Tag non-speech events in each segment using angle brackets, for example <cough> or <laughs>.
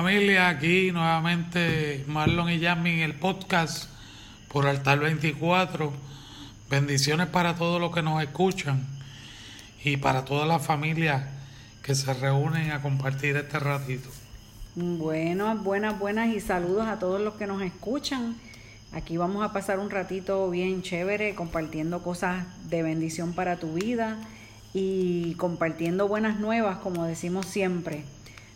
Familia, aquí nuevamente Marlon y Jasmine el podcast por Altar 24. Bendiciones para todos los que nos escuchan y para todas las familias que se reúnen a compartir este ratito. Buenas, buenas, buenas y saludos a todos los que nos escuchan. Aquí vamos a pasar un ratito bien chévere compartiendo cosas de bendición para tu vida y compartiendo buenas nuevas, como decimos siempre.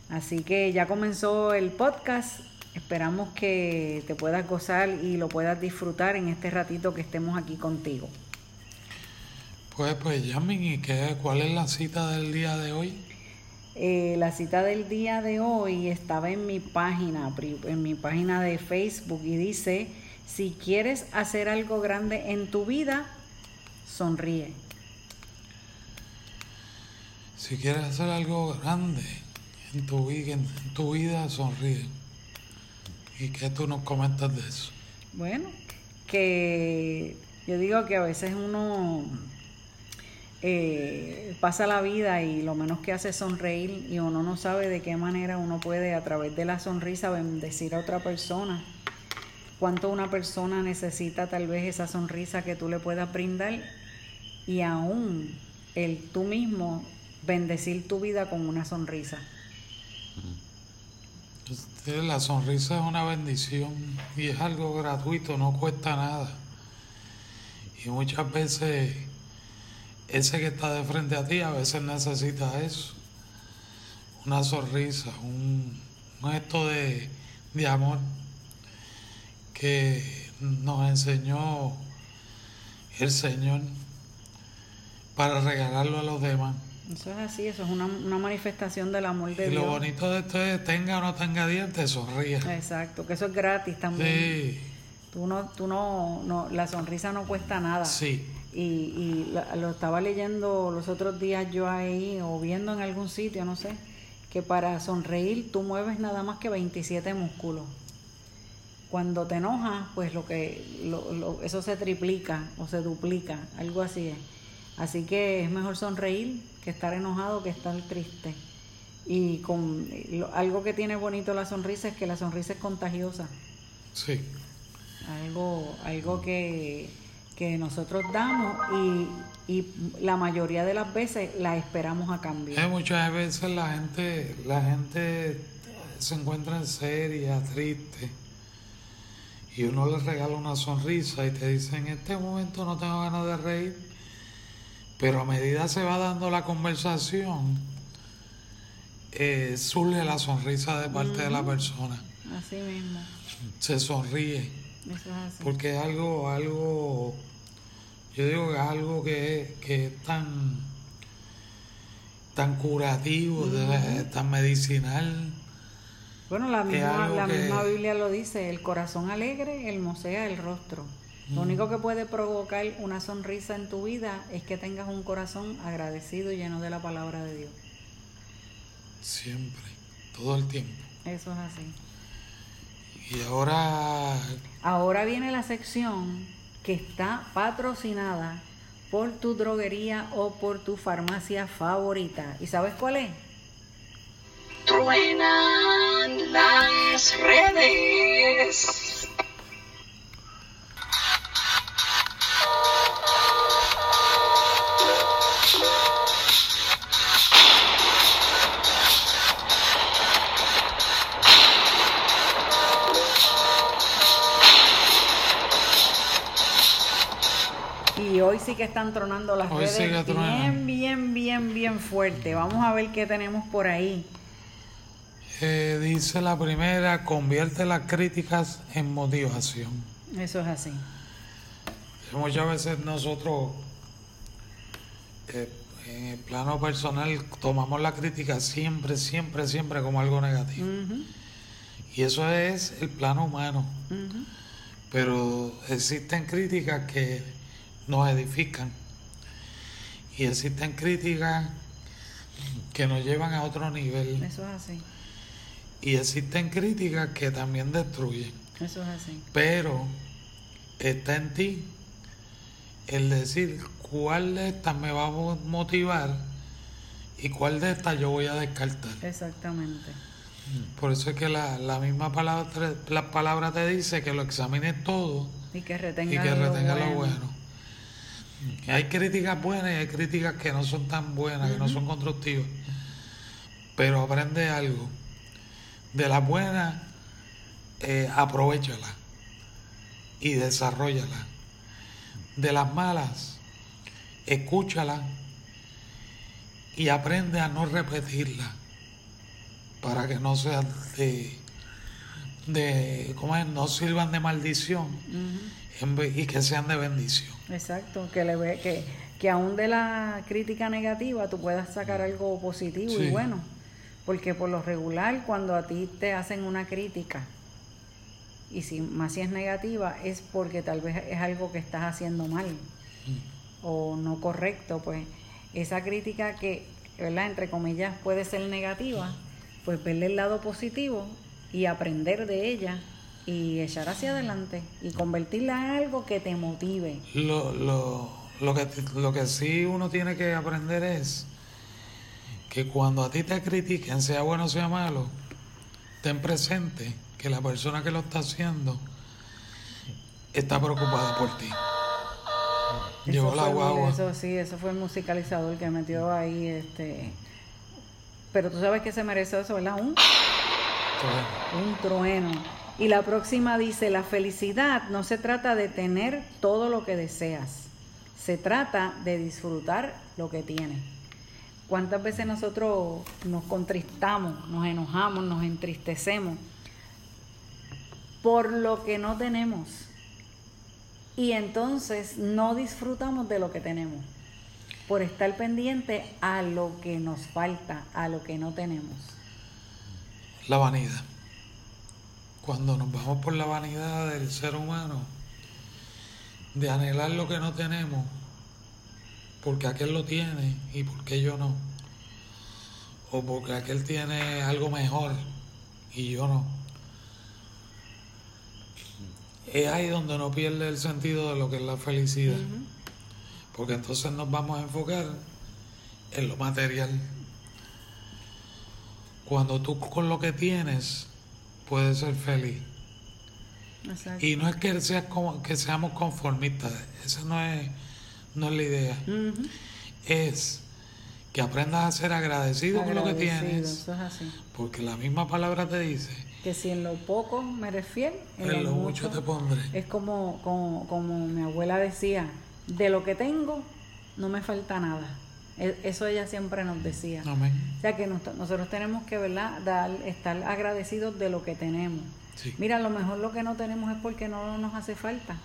Así que ya comenzó el podcast. Esperamos que te puedas gozar y lo puedas disfrutar en este ratito que estemos aquí contigo. Pues, pues, Yamin, ¿y qué, cuál es la cita del día de hoy? Eh, la cita del día de hoy estaba en mi página, en mi página de Facebook y dice, si quieres hacer algo grande en tu vida, sonríe. Si quieres hacer algo grande en tu, vida, en tu vida sonríe. ¿Y qué tú nos comentas de eso? Bueno, que yo digo que a veces uno eh, pasa la vida y lo menos que hace es sonreír y uno no sabe de qué manera uno puede a través de la sonrisa bendecir a otra persona. Cuánto una persona necesita tal vez esa sonrisa que tú le puedas brindar y aún el tú mismo bendecir tu vida con una sonrisa. La sonrisa es una bendición y es algo gratuito, no cuesta nada. Y muchas veces ese que está de frente a ti a veces necesita eso. Una sonrisa, un, gesto de, amor que nos enseñó el Señor para regalarlo a los demás. Eso es así, eso es una, manifestación del amor de y Dios. lo bonito de esto es, tenga o no tenga dientes, sonríe. Exacto, que eso es gratis también. Sí. Tú no, tú no, no, la sonrisa no cuesta nada. Sí. Y, y lo estaba leyendo los otros días yo ahí, o viendo en algún sitio, no sé, que para sonreír tú mueves nada más que 27 músculos. Cuando te enojas, pues lo que, lo, eso se triplica o se duplica, algo así es. Así que es mejor sonreír que estar enojado, que estar triste. Y con algo que tiene bonito la sonrisa es que la sonrisa es contagiosa. Sí. Algo, algo que, nosotros damos y, y, la mayoría de las veces la esperamos a cambio. Eh, muchas veces la gente, la gente se encuentra en seria, triste, y uno le regala una sonrisa y te dice, en este momento no tengo ganas de reír pero a medida se va dando la conversación, eh, surge la sonrisa de parte de la persona. Así mismo. Se sonríe. Eso es así. Porque es algo, algo, yo digo que es algo que, que es tan, tan curativo, tan medicinal. Bueno, la misma, la misma Biblia lo dice, el corazón alegre hermosea el rostro. Lo único que puede provocar una sonrisa en tu vida es que tengas un corazón agradecido y lleno de la palabra de Dios. Siempre, todo el tiempo. Eso es así. Y ahora... Ahora viene la sección que está patrocinada por tu droguería o por tu farmacia favorita. ¿Y sabes cuál es? Truenan las redes. Hoy sí que están tronando las redes bien, bien, bien, bien fuerte. Vamos a ver qué tenemos por ahí. Eh, dice la primera, convierte las críticas en motivación. Eso es así. Muchas veces nosotros, eh, en el plano personal, tomamos la crítica siempre, siempre, siempre como algo negativo. Y eso es el plano humano. Pero existen críticas que nos edifican. Y existen críticas que nos llevan a otro nivel. Eso es así. Y existen críticas que también destruyen. Eso es así. Pero está en ti el decir cuál de estas me va a mo- motivar y cuál de estas yo voy a descartar. Exactamente. Por eso es que la, la misma palabra, la palabra te dice que lo examines todo Y que y retenga, que lo retenga bueno. lo bueno. Hay críticas buenas y hay críticas que no son tan buenas, que no son constructivas. Pero aprende algo. De las buenas, eh, aprovechala y desarrollala. De las malas, escúchala y aprende a no repetirla para que no sean de, de ¿cómo es? no sirvan de maldición y que sean de bendición. Exacto, que le ve, que, que aún de la crítica negativa tú puedas sacar algo positivo y bueno. Porque por lo regular cuando a ti te hacen una crítica y si más si es negativa es porque tal vez es algo que estás haciendo mal o no correcto, pues esa crítica que, ¿verdad? Entre comillas puede ser negativa, pues verle el lado positivo y aprender de ella y echar hacia adelante y convertirla en algo que te motive. Lo, lo, lo, que, lo que sí uno tiene que aprender es que cuando a ti te critiquen, sea bueno o sea malo, ten presente que la persona que lo está haciendo está preocupada por ti. Llegó Eso la guagua. Eso sí, eso fue el musicalizador que metió ahí, este. Pero tú sabes que se merece eso, ¿verdad? Un, un trueno. Y la próxima dice, la felicidad no se trata de tener todo lo que deseas, se trata de disfrutar lo que tienes. ¿Cuántas veces nosotros nos contristamos, nos enojamos, nos entristecemos por lo que no tenemos? Y entonces no disfrutamos de lo que tenemos, por estar pendiente a lo que nos falta, a lo que no tenemos. La vanidad. Cuando nos vamos por la vanidad del ser humano, de anhelar lo que no tenemos, porque aquel lo tiene y porque yo no, o porque aquel tiene algo mejor y yo no. Es ahí donde uno pierde el sentido de lo que es la felicidad, porque entonces nos vamos a enfocar en lo material. Cuando tú con lo que tienes puedes ser feliz. Exacto. Y no es que, seas como, que seamos conformistas, esa no es, no es la idea. Es que aprendas a ser agradecido con lo que tienes, Eso es así. porque la misma palabra te dice, Que si en lo poco me en, en lo mucho te pondré. Es como, como, como mi abuela decía, de lo que tengo no me falta nada. E- Eso ella siempre nos decía. Amén. O sea que nos- nosotros tenemos que ¿verdad? Dar, estar agradecidos de lo que tenemos. Sí. Mira, a lo mejor lo que no tenemos es porque no nos hace falta.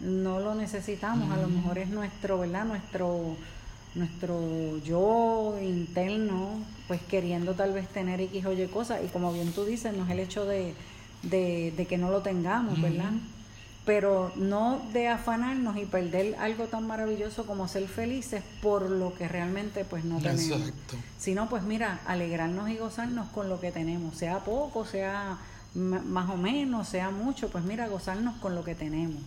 No lo necesitamos. A lo mejor es nuestro, ¿verdad? Nuestro, nuestro yo interno, pues queriendo tal vez tener X o Y cosas. Y como bien tú dices, no es el hecho de, de, de que no lo tengamos, ¿verdad? Pero no de afanarnos y perder algo tan maravilloso como ser felices por lo que realmente pues no tenemos Exacto. sino pues mira, alegrarnos y gozarnos con lo que tenemos, sea poco, sea más o menos, sea mucho, pues mira, gozarnos con lo que tenemos,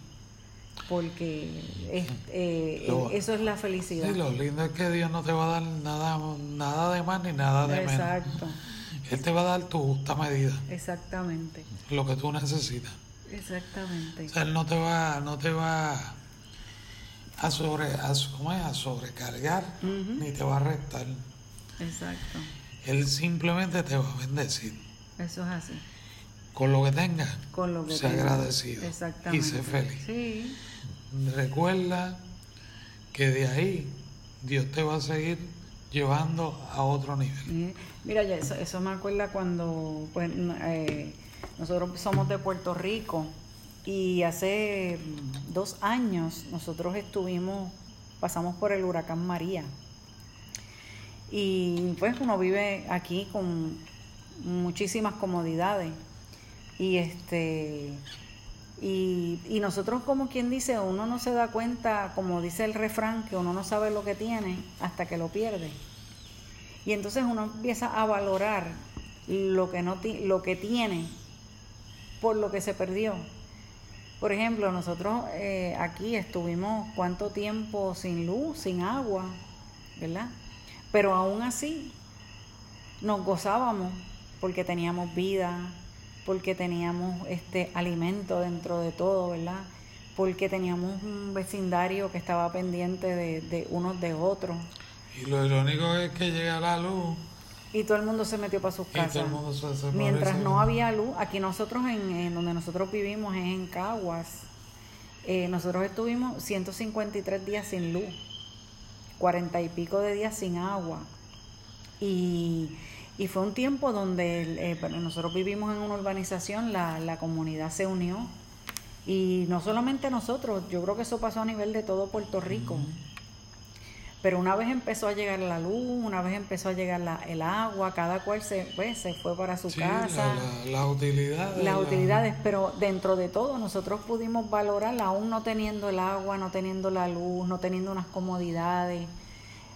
porque es- eh, Lo- eso es la felicidad. Sí, lo lindo es que Dios no te va a dar nada, nada de más ni nada de menos. Exacto, Él te va a dar tu justa medida, exactamente, lo que tú necesitas. Exactamente. O sea, él no te va, no te va a sobre, a, ¿cómo es? a sobrecargar, ni te va a restar. Exacto, Él simplemente te va a bendecir. eso es así. Con lo que tengas, Con lo que sea agradecido Exactamente. y sé feliz. Sí, Recuerda que de ahí Dios te va a seguir llevando a otro nivel. Eh, Mira, ya eso, eso me acuerda cuando pues, eh, nosotros somos de Puerto Rico y hace mm, dos años nosotros estuvimos, pasamos por el huracán María. Y pues uno vive aquí con muchísimas comodidades, Y este y, nosotros como quien dice, uno no se da cuenta, como dice el refrán, que uno no sabe lo que tiene hasta que lo pierde. Y entonces uno empieza a valorar lo que, no lo que tiene por lo que se perdió. Por ejemplo, nosotros eh, aquí estuvimos cuánto tiempo sin luz, sin agua, ¿verdad? Pero aún así nos gozábamos porque teníamos vida, porque teníamos este alimento dentro de todo, ¿verdad? Porque teníamos un vecindario que estaba pendiente de, de unos de otros. Y lo irónico es que llega la luz. Y todo el mundo se metió para sus casas. Mientras no había luz, aquí nosotros, en, donde nosotros vivimos, es en Caguas, eh, nosotros estuvimos 153 días sin luz, 40 y pico de días sin agua. Y, y fue un tiempo donde eh, nosotros vivimos en una urbanización, la, la comunidad se unió. Y no solamente nosotros, yo creo que eso pasó a nivel de todo Puerto Rico. Pero una vez empezó a llegar la luz, una vez empezó a llegar la, el agua, cada cual se, pues, se fue para su casa. Las utilidades. Las utilidades, pero dentro de todo nosotros pudimos valorar, aún no teniendo el agua, no teniendo la luz, no teniendo unas comodidades.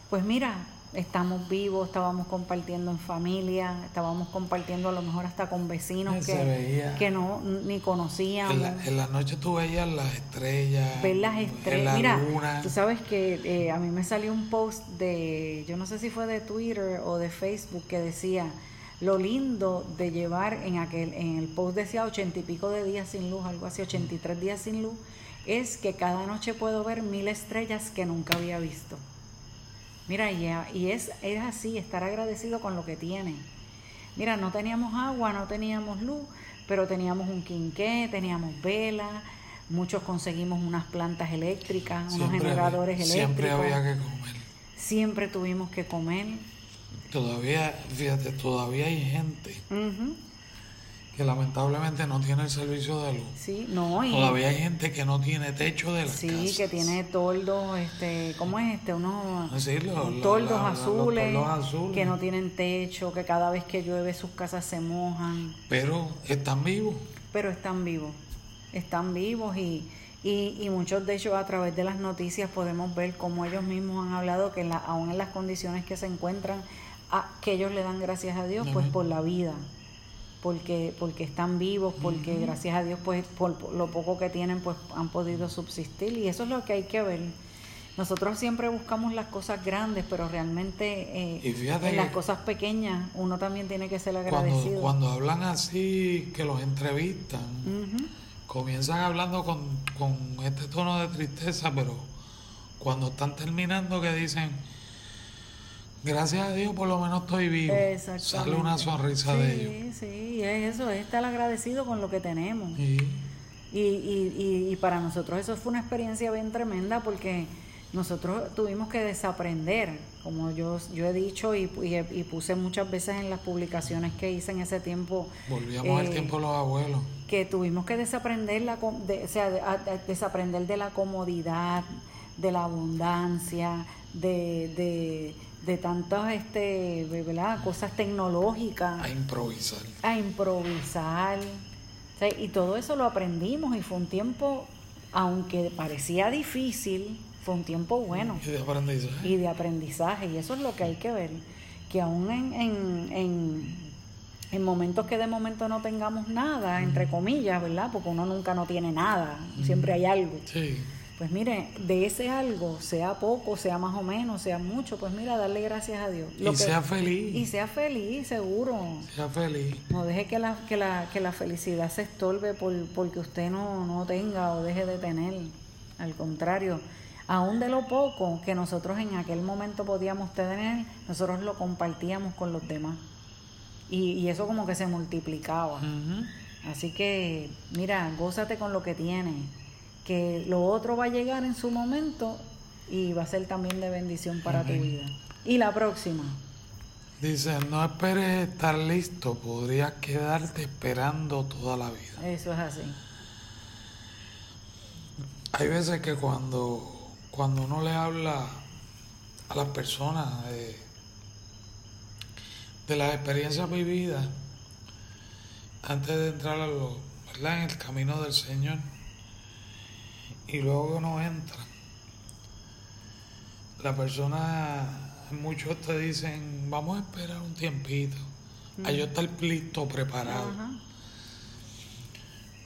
Pues mira, estamos vivos, estábamos compartiendo en familia, estábamos compartiendo a lo mejor hasta con vecinos que, que no ni conocíamos. En la, noche tú veías las estrellas. Ver las estrellas. Mira, tú sabes que eh, a mí me salió un post de, yo no sé si fue de Twitter o de Facebook, que decía lo lindo de llevar en aquel, en el post decía ochenta y pico de días sin luz, algo así, ochenta y tres días sin luz, es que cada noche puedo ver mil estrellas que nunca había visto. Mira, y, es, es así, estar agradecido con lo que tiene. Mira, no teníamos agua, no teníamos luz, pero teníamos un quinqué, teníamos vela, muchos conseguimos unas plantas eléctricas, unos generadores eléctricos. Siempre había que comer. Siempre tuvimos que comer. Todavía, fíjate, todavía hay gente que lamentablemente no tiene el servicio de luz. Sí, no. Y Todavía hay gente que no tiene techo de la Sí, que tiene toldos, este, ¿cómo es este? Unos toldos, toldos azules, que no tienen techo, que cada vez que llueve sus casas se mojan. Pero están vivos. Pero están vivos, están vivos y, y, y muchos de ellos a través de las noticias podemos ver cómo ellos mismos han hablado que la, aún en las condiciones que se encuentran, a, que ellos le dan gracias a Dios pues por la vida porque, porque están vivos, porque gracias a Dios, pues por, lo poco que tienen, pues han podido subsistir. Y eso es lo que hay que ver. Nosotros siempre buscamos las cosas grandes, pero realmente eh, en las cosas pequeñas uno también tiene que ser agradecido. Cuando, hablan así, que los entrevistan, comienzan hablando con, con este tono de tristeza, pero cuando están terminando que dicen Gracias a Dios por lo menos estoy vivo. Sale una sonrisa de ellos. Sí, sí, es eso, es estar agradecido con lo que tenemos. Y, y, y, para nosotros eso fue una experiencia bien tremenda porque nosotros tuvimos que desaprender, como yo, yo he dicho y, y, puse muchas veces en las publicaciones que hice en ese tiempo. Volvíamos al eh, tiempo de los abuelos. Que tuvimos que desaprender, la, o sea, desaprender de la comodidad, de la abundancia, de, de de tantas este, ¿verdad? cosas tecnológicas. A improvisar. A improvisar. y todo eso lo aprendimos y fue un tiempo, aunque parecía difícil, fue un tiempo bueno. Y de aprendizaje. Y de aprendizaje. Y eso es lo que hay que ver. Que aún en, en, en, en momentos que de momento no tengamos nada, entre comillas, ¿verdad? Porque uno nunca no tiene nada. Siempre hay algo. Sí pues mire, de ese algo, sea poco, sea más o menos, sea mucho, pues mira, darle gracias a Dios. y sea feliz. Y sea feliz, seguro. Sea feliz. No deje que la, que la, que la felicidad se estorbe por, porque usted no, no tenga o deje de tener. Al contrario, aún de lo poco que nosotros en aquel momento podíamos tener, nosotros lo compartíamos con los demás. Y, y eso como que se multiplicaba. Así que, mira, gózate con lo que tienes que lo otro va a llegar en su momento y va a ser también de bendición para tu vida. Y la próxima. Dice, no esperes estar listo, podrías quedarte esperando toda la vida. Eso es así. Hay veces que cuando, cuando uno le habla a las personas de, de las experiencias vividas, antes de entrar a lo, ¿verdad? en el camino del Señor. Y luego que uno entra, la persona, muchos te dicen, vamos a esperar un tiempito, a yo estar listo, preparado.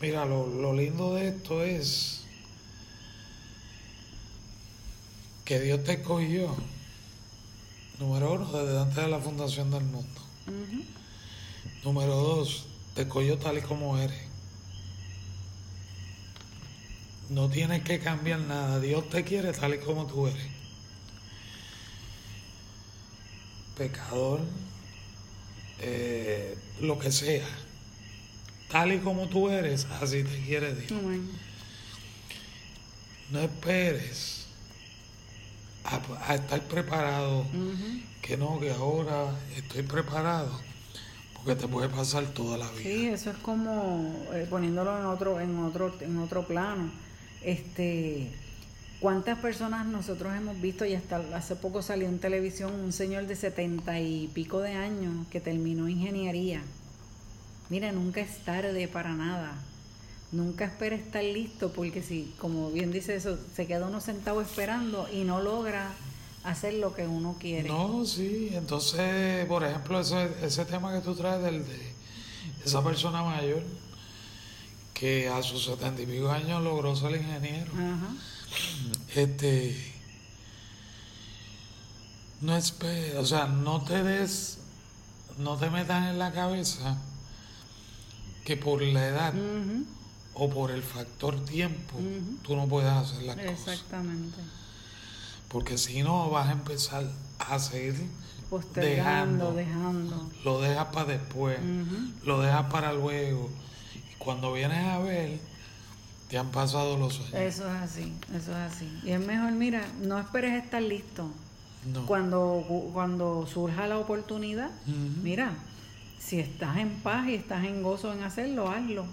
Mira, lo, lo lindo de esto es que Dios te escogió, número uno, desde antes de la fundación del mundo. Número dos, te escogió tal y como eres. No tienes que cambiar nada. Dios te quiere tal y como tú eres. Pecador, eh, lo que sea. Tal y como tú eres, así te quiere Dios. No esperes a, a estar preparado. Que no, que ahora estoy preparado. Porque te puede pasar toda la vida. Sí, eso es como eh, poniéndolo en otro, en otro, en otro plano. Este, ¿cuántas personas nosotros hemos visto y hasta hace poco salió en televisión un señor de setenta y pico de años que terminó ingeniería? Mira, nunca es tarde para nada. Nunca espera estar listo porque si, como bien dice eso, se queda uno sentado esperando y no logra hacer lo que uno quiere. No, sí, entonces, por ejemplo, ese, ese tema que tú traes del de esa persona mayor que a sus setenta y pico años logró ser ingeniero. Ajá. Este, no esperes, o sea, no te des, no te metas en la cabeza que por la edad o por el factor tiempo Ujú. tú no puedes hacer las cosas. Exactamente. Porque si no vas a empezar a seguir dejando. dejando. lo dejas para después, lo dejas para luego. Cuando vienes a ver, te han pasado los años. Eso es así, eso es así. Y es mejor, mira, no esperes estar listo. No. Cuando, cuando surja la oportunidad, mira, si estás en paz y estás en gozo en hacerlo, hazlo.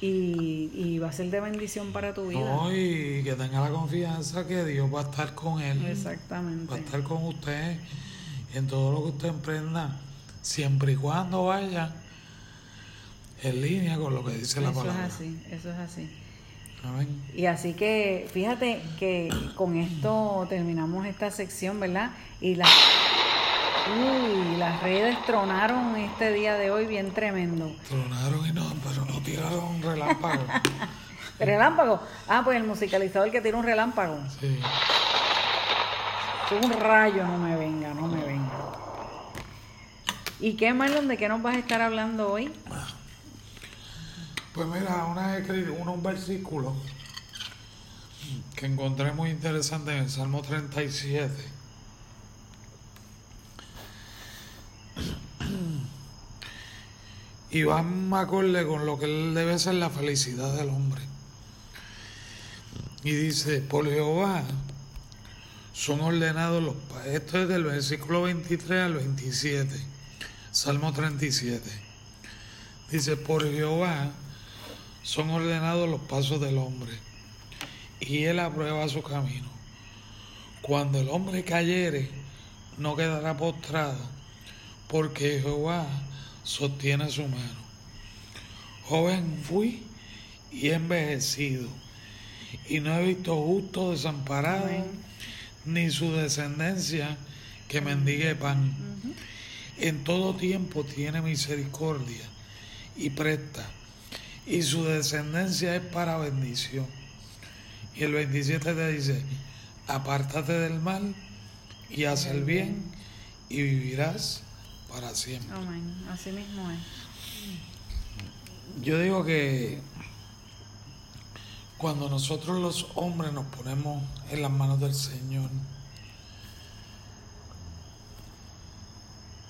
Y, y va a ser de bendición para tu vida. No, y que tenga la confianza que Dios va a estar con él. Exactamente. Va a estar con usted en todo lo que usted emprenda, siempre y cuando vaya en línea con lo que dice la Eso es palabra. así, eso es así. Amén. Y así que fíjate que con esto terminamos esta sección, ¿verdad? Y las, uy, las redes tronaron este día de hoy bien tremendo. Tronaron y no, pero no tiraron relámpago. <laughs> ¿Relámpago? Ah, pues el musicalizador que tira un relámpago. Sí. Un rayo no me venga, no me venga. ¿Y qué, Marlon, de qué nos vas a estar hablando hoy? Pues mira, una, escri- unos versículos que encontré muy interesantes en el Salmo 37. Y van acorde con lo que debe ser la felicidad del hombre. Y dice, por Jehová son ordenados los... pa- Esto es del versículo 23 al 27, Salmo 37. Dice, por Jehová son ordenados los pasos del hombre, y él aprueba su camino. Cuando el hombre cayere, no quedará postrado, porque Jehová sostiene su mano. Joven fui y he envejecido, y no he visto justo desamparado, Amén. ni su descendencia que mendigue pan. En todo tiempo tiene misericordia y presta, y su descendencia es para bendición. Y el 27 te dice, apártate del mal y haz el bien y vivirás para siempre. Amén. Así mismo es. Yo digo que cuando nosotros los hombres nos ponemos en las manos del Señor,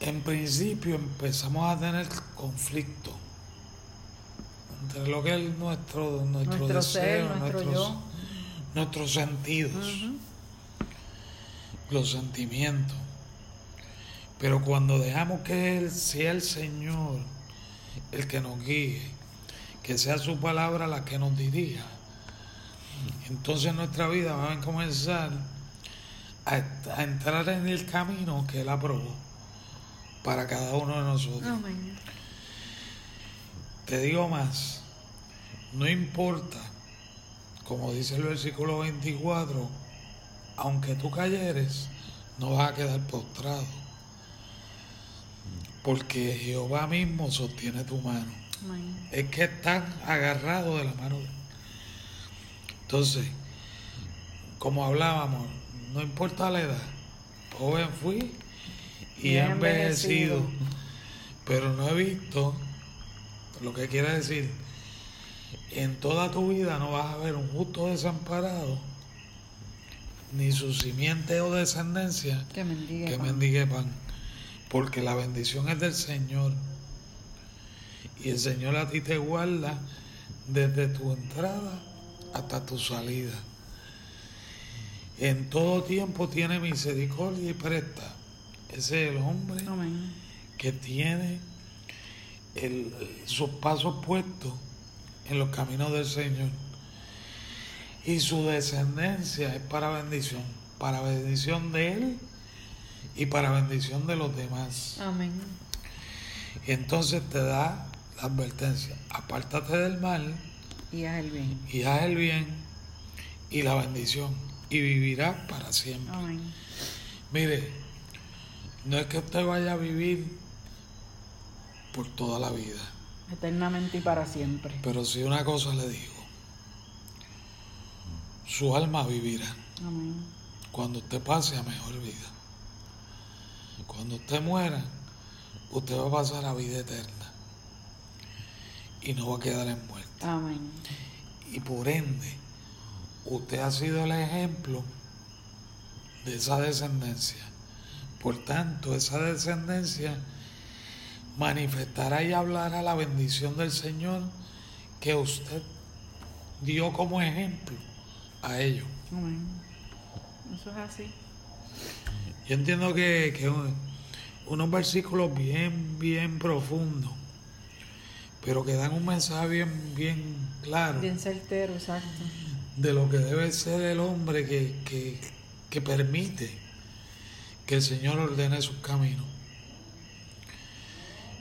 en principio empezamos a tener conflicto entre lo que es nuestro, nuestro, Nuestro ser, deseo, nuestro nuestros, yo. nuestros sentidos, los sentimientos. Pero cuando dejamos que Él sea el Señor el que nos guíe, que sea su palabra la que nos dirija, entonces nuestra vida va a comenzar a, a entrar en el camino que Él aprobó para cada uno de nosotros. Te digo más, no importa, como dice el versículo 24, aunque tú cayeres, no vas a quedar postrado, porque Jehová mismo sostiene tu mano. Es que están agarrados de la mano Entonces, como hablábamos, no importa la edad, joven fui y, he envejecido, pero no he visto lo que quiere decir, en toda tu vida no vas a ver un justo desamparado, ni su simiente o descendencia que mendigue, que mendigue pan. Porque la bendición es del Señor. Y el Señor a ti te guarda desde tu entrada hasta tu salida. En todo tiempo tiene misericordia y presta. Ese es el hombre que tiene sus pasos puestos en los caminos del Señor. Y su descendencia es para bendición, para bendición de Él y para bendición de los demás. Amén. Y entonces te da la advertencia, apártate del mal. Y haz el bien. Y haz el bien y la bendición. Y vivirás para siempre. Amén. Mire, no es que usted vaya a vivir por toda la vida. Eternamente y para siempre. Pero si una cosa le digo, su alma vivirá. Amén. Cuando usted pase a mejor vida. Cuando usted muera, usted va a pasar a vida eterna. Y no va a quedar en muerte. Amén. Y por ende, usted ha sido el ejemplo de esa descendencia. Por tanto, esa descendencia manifestará y hablará la bendición del Señor que usted dio como ejemplo a ellos. Amén. Eso es así. Yo entiendo que, que unos versículos bien, bien profundos, pero que dan un mensaje bien, bien claro. Bien certero, exacto. De lo que debe ser el hombre que, que, que permite que el Señor ordene sus caminos.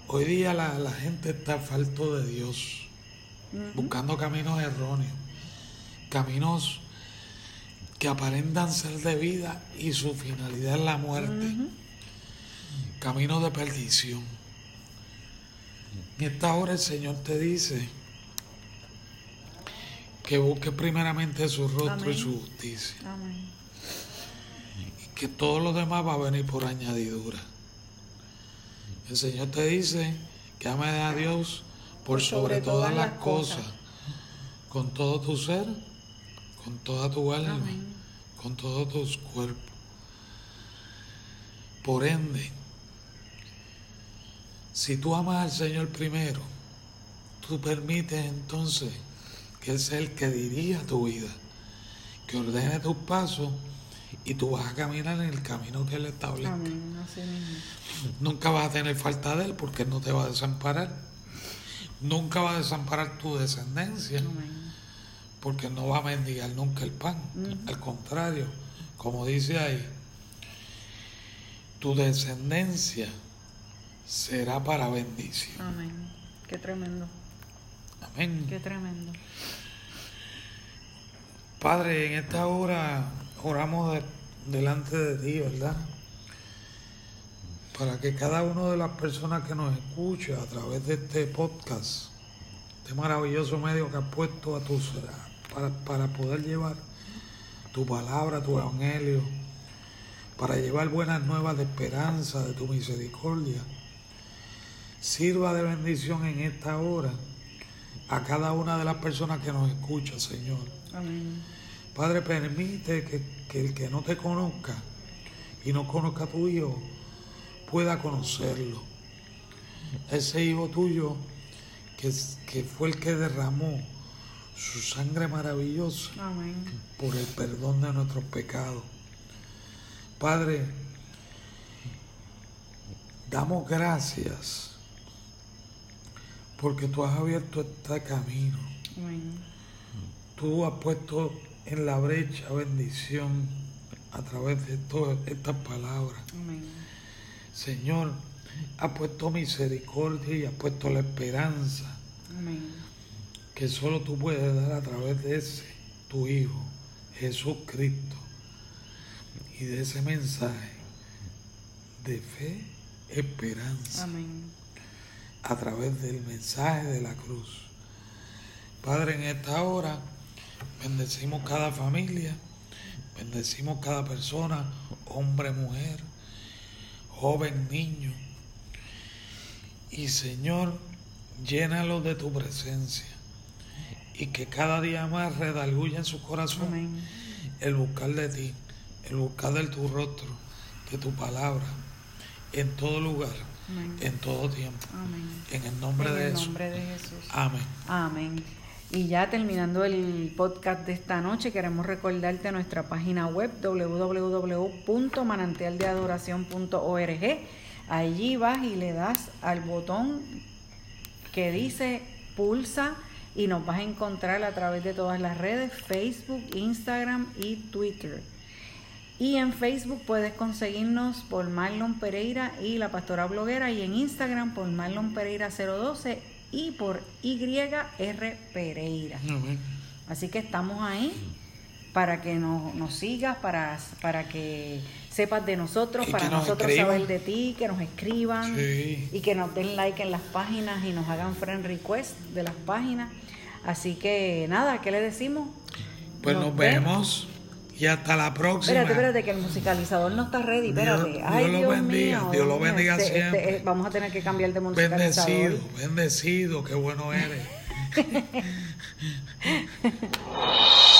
Hoy día la, gente está falto de Dios, buscando caminos erróneos, caminos que aparentan ser de vida y su finalidad es la muerte, caminos de perdición. En esta hora el Señor te dice que busque primeramente su rostro y su justicia. Y que todo lo demás va a venir por añadidura. El Señor te dice que ames a Dios por sobre, todas, las cosas, con todo tu ser, con toda tu alma, con todos tus cuerpos. Por ende, si tú amas al Señor primero, tú permites entonces que Él sea el que dirija tu vida, que ordene tus pasos y tú vas a caminar en el camino que Él establece. Nunca vas a tener falta de Él porque Él no te va a desamparar. Nunca va a desamparar tu descendencia porque no va a mendigar nunca el pan. Al contrario, como dice ahí, tu descendencia será para bendición. Amén. Qué tremendo. Amén. Qué tremendo. Padre, en esta hora oramos delante de ti, ¿verdad? Para que cada una de las personas que nos escuche a través de este podcast, este maravilloso medio que has puesto a tus para, para poder llevar tu palabra, tu evangelio, para llevar buenas nuevas de esperanza, de tu misericordia, sirva de bendición en esta hora a cada una de las personas que nos escucha, Señor. Amén Padre, permite que, el que no te conozca y no conozca a tu hijo pueda conocerlo. Ese hijo tuyo que, que fue el que derramó su sangre maravillosa por el perdón de nuestros pecados. Padre, damos gracias porque tú has abierto este camino. Tú has puesto en la brecha bendición a través de todas estas palabras. Señor, ha puesto misericordia y ha puesto la esperanza que solo tú puedes dar a través de ese, tu Hijo, Jesucristo, y de ese mensaje de fe, esperanza, Amén. a través del mensaje de la cruz. Padre, en esta hora bendecimos cada familia, bendecimos cada persona, hombre, mujer, joven, niño. Y Señor, llénalo de tu presencia y que cada día más redarguya en su corazón Amén. el buscar de ti, el buscar de tu rostro, de tu palabra, en todo lugar, Amén. en todo tiempo. Amén. En el nombre En de el Jesús. nombre de Jesús. Amén. Amén. Y ya terminando el podcast de esta noche, queremos recordarte nuestra página web www.manantialdeadoración.org. Allí vas y le das al botón que dice pulsa y nos vas a encontrar a través de todas las redes, Facebook, Instagram y Twitter. Y en Facebook puedes conseguirnos por Marlon Pereira y la pastora bloguera y en Instagram por Marlon Pereira 012 y por YR Pereira. Así que estamos ahí para que nos, nos sigas, para, para que sepas de nosotros, Y para nosotros escriban. saber de ti, que nos escriban Sí. y que nos den like en las páginas y nos hagan friend request de las páginas. Así que nada, ¿qué le decimos? Pues nos, vemos y hasta la próxima. Espérate, espérate, que el musicalizador no está ready. Dios- Espérate. Dios Ay, lo Dios bendiga, mío. Dios lo bendiga este- este, siempre. eh, vamos a tener que cambiar de musicalizador. Bendecido, bendecido, qué bueno eres. <laughs>